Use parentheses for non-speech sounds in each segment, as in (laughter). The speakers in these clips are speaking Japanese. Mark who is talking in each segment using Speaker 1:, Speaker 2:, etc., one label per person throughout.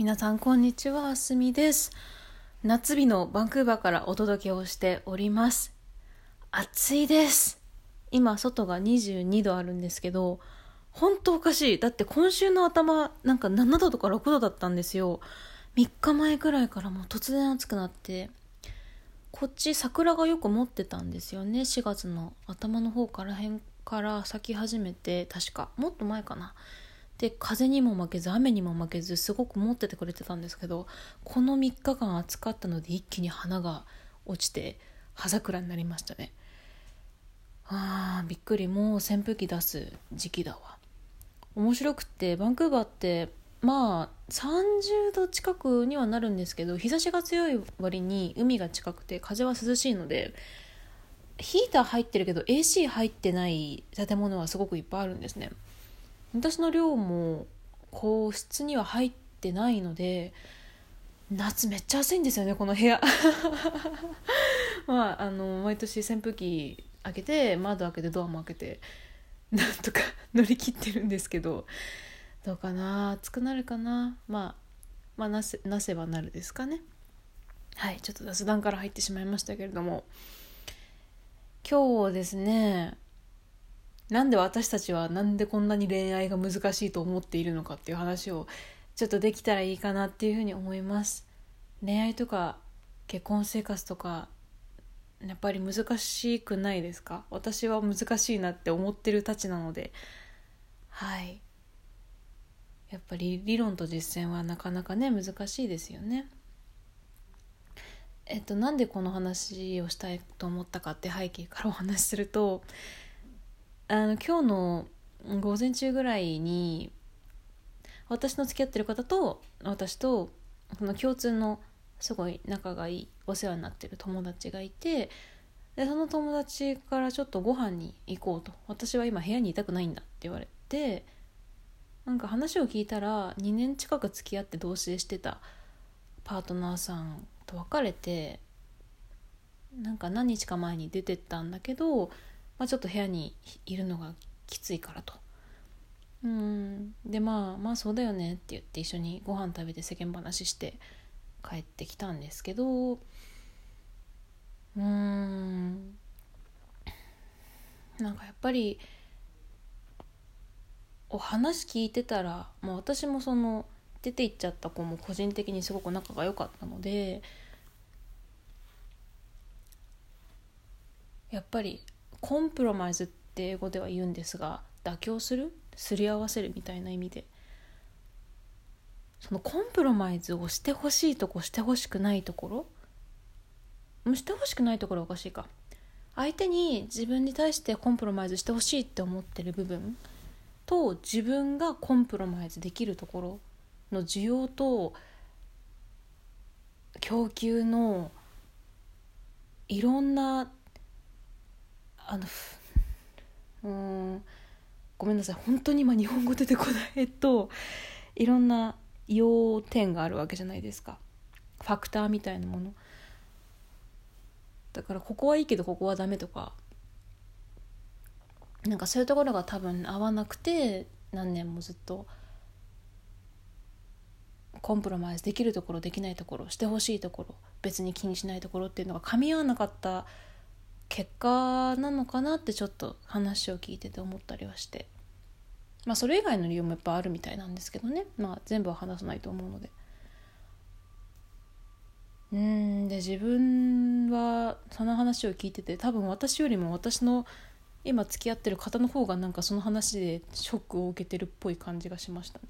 Speaker 1: 皆さんこんにちはあすみです。夏日のバンクーバーからお届けをしております。暑いです。今外が22度あるんですけど本当おかしい。だって今週の頭なんか7度とか6度だったんですよ。3日前くらいからもう突然暑くなって。こっち桜がよく持ってたんですよね。4月の頭の方から辺から咲き始めて確か。もっと前かな。で風にも負けず雨にも負けずすごく持っててくれてたんですけどこの3日間暑かったので一気に花が落ちて葉桜になりましたね。あーびっくり。もう扇風機出す時期だわ。面白くってバンクーバーってまあ30度近くにはなるんですけど日差しが強い割に海が近くて風は涼しいのでヒーター入ってるけど AC 入ってない建物はすごくいっぱいあるんですね。私の寮も個室には入ってないので夏めっちゃ暑いんですよねこの部屋。(laughs) まああの毎年扇風機開けて窓開けてドアも開けてなんとか (laughs) 乗り切ってるんですけどどうかな？暑くなるかな？まあまあなせなせばなるですかね。はいちょっと雑談から入ってしまいましたけれども。今日ですねなんで私たちはなんでこんなに恋愛が難しいと思っているのかっていう話をちょっとできたらいいかなっていうふうに思います。恋愛とか結婚生活とかやっぱり難しくないですか？私は難しいなって思ってるたちなので。はい。やっぱり理論と実践はなかなかね難しいですよね。えっとなんでこの話をしたいと思ったかって背景からお話しするとあの今日の午前中ぐらいに私の付き合ってる方と私とその共通のすごい仲がいいお世話になってる友達がいてでその友達からちょっとご飯に行こうと私は今部屋にいたくないんだって言われてなんか話を聞いたら2年近く付き合って同棲してたパートナーさんと別れてなんか何日か前に出てったんだけどまあ、ちょっと部屋にいるのがきついからと。うん。でまあまあそうだよねって言って一緒にご飯食べて世間話して帰ってきたんですけど。うん。なんかやっぱりお話聞いてたら、まあ、私もその出て行っちゃった子も個人的にすごく仲が良かったのでやっぱりコンプロマイズって英語では言うんですが妥協する？すり合わせるみたいな意味で。そのコンプロマイズをしてほしいとこしてほしくないところ？してほしくないところはおかしいか。相手に自分に対してコンプロマイズしてほしいって思ってる部分と自分がコンプロマイズできるところの需要と供給のいろんなあのうんごめんなさい。本当に今日本語出てこないえっといろんな要点があるわけじゃないですか。ファクターみたいなもの。だからここはいいけどここはダメとか。なんかそういうところが多分合わなくて何年もずっとコンプロマイズできるところできないところしてほしいところ別に気にしないところっていうのが噛み合わなかった結果なのかなってちょっと話を聞いてて思ったりはして。まあそれ以外の理由もやっぱあるみたいなんですけどね。まあ全部は話さないと思うので。うんで自分はその話を聞いてて多分私よりも私の今付き合ってる方の方がなんかその話でショックを受けてるっぽい感じがしましたね。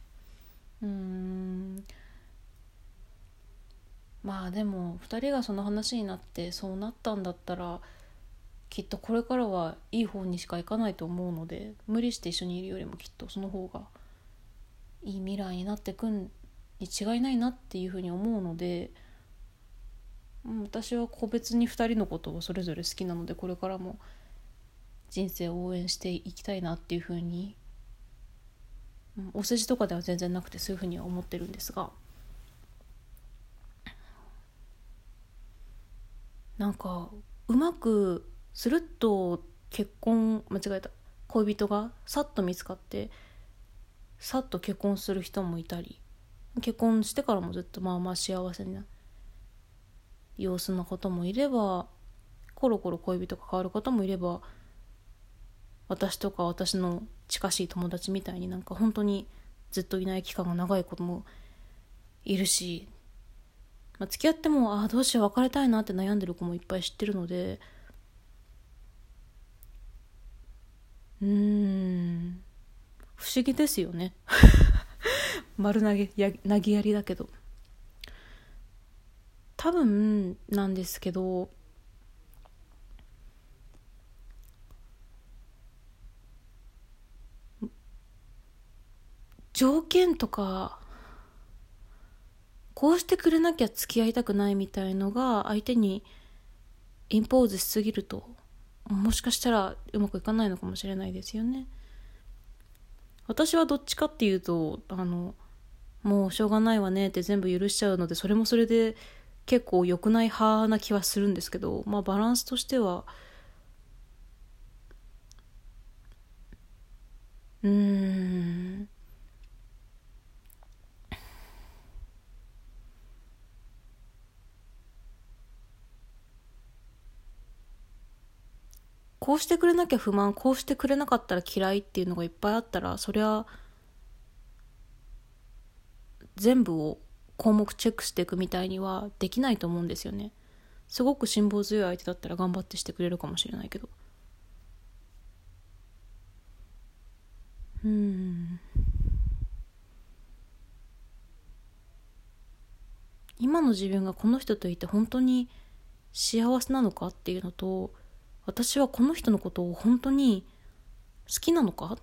Speaker 1: うん。まあでも2人がその話になってそうなったんだったらきっとこれからはいい方にしかいかないと思うので無理して一緒にいるよりもきっとその方がいい未来になってくんに違いないなっていうふうに思うので私は個別に2人のことをそれぞれ好きなのでこれからも人生を応援していきたいなっていうふうにお世辞とかでは全然なくてそういうふうには思ってるんですがなんかうまくスルッと結婚間違えた。恋人がさっと見つかってさっと結婚する人もいたり結婚してからもずっとまあまあ幸せな様子の方もいればコロコロ恋人が変わる方もいれば私とか私の近しい友達みたいになんか本当にずっといない期間が長い子もいるし、まあ、付き合ってもああどうしよう別れたいなって悩んでる子もいっぱい知ってるのでうん。不思議ですよね。(laughs) 丸投げや投げやりだけど。多分なんですけど条件とかこうしてくれなきゃ付き合いたくないみたいのが相手にインポーズしすぎるともしかしたらうまくいかないのかもしれないですよね。私はどっちかっていうとあのもうしょうがないわねって全部許しちゃうのでそれもそれで結構良くない派な気はするんですけどまあバランスとしてはうんこうしてくれなきゃ不満こうしてくれなかったら嫌いっていうのがいっぱいあったらそりゃ全部を項目チェックしていくみたいにはできないと思うんですよね。すごく辛抱強い相手だったら頑張ってしてくれるかもしれないけど。うん。今の自分がこの人といて本当に幸せなのかっていうのと私はこの人のことを本当に好きなのか？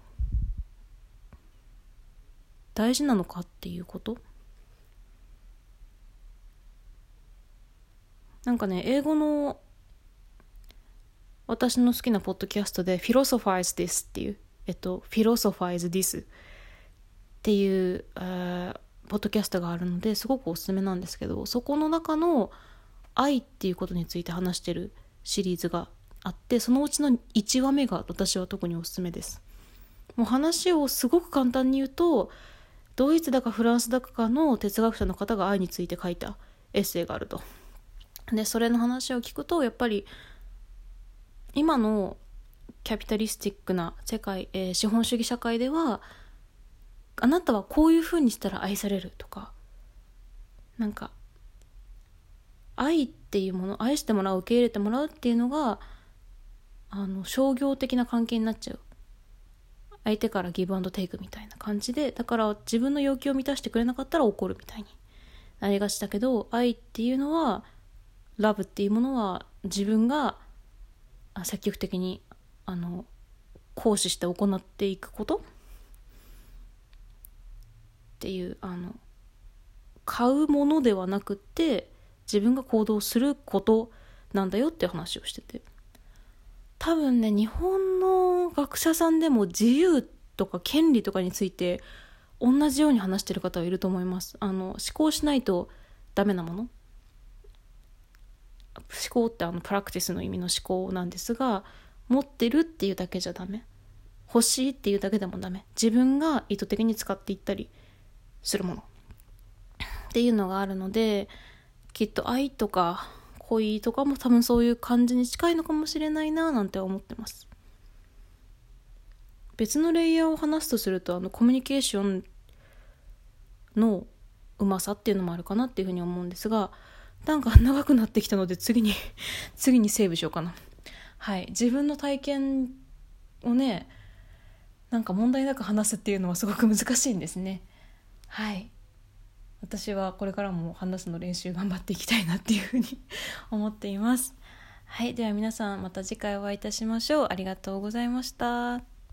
Speaker 1: 大事なのかっていうこと？なんかね英語の私の好きなポッドキャストで「Philosophize This」っていうえっと「Philosophize This」っていう、えー、ポッドキャストがあるのですごくおすすめなんですけどそこの中の愛っていうことについて話してるシリーズがあってそのうちの1話目が私は特におすすめです。もう話をすごく簡単に言うとドイツだかフランスだかの哲学者の方が愛について書いたエッセイがあると。でそれの話を聞くとやっぱり今のキャピタリスティックな世界、えー、資本主義社会ではあなたはこういうふうにしたら愛されるとかなんか愛っていうもの愛してもらう受け入れてもらうっていうのがあの商業的な関係になっちゃう相手からギブアンドテイクみたいな感じでだから自分の要求を満たしてくれなかったら怒るみたいになりがちだけど愛っていうのはラブっていうものは自分が積極的にあの行使して行っていくこと？っていうあの買うものではなくって自分が行動することなんだよって話をしてて。多分ね日本の学者さんでも自由とか権利とかについて同じように話してる方はいると思います。あの思考しないとダメなもの。思考ってあのプラクティスの意味の思考なんですが持ってるっていうだけじゃダメ。欲しいっていうだけでもダメ。自分が意図的に使っていったりするもの。っていうのがあるのできっと愛とか恋とかも多分そういう感じに近いのかもしれないななんて思ってます。別のレイヤーを話すとするとあのコミュニケーションのうまさっていうのもあるかなっていうふうに思うんですがなんか長くなってきたので次に (laughs) 次にセーブしようかな。はい。自分の体験をねなんか問題なく話すっていうのはすごく難しいんですね。はい。私はこれからも話すの練習頑張っていきたいなっていうふうに (laughs) 思っています。はい、では皆さんまた次回お会いいたしましょう。ありがとうございました。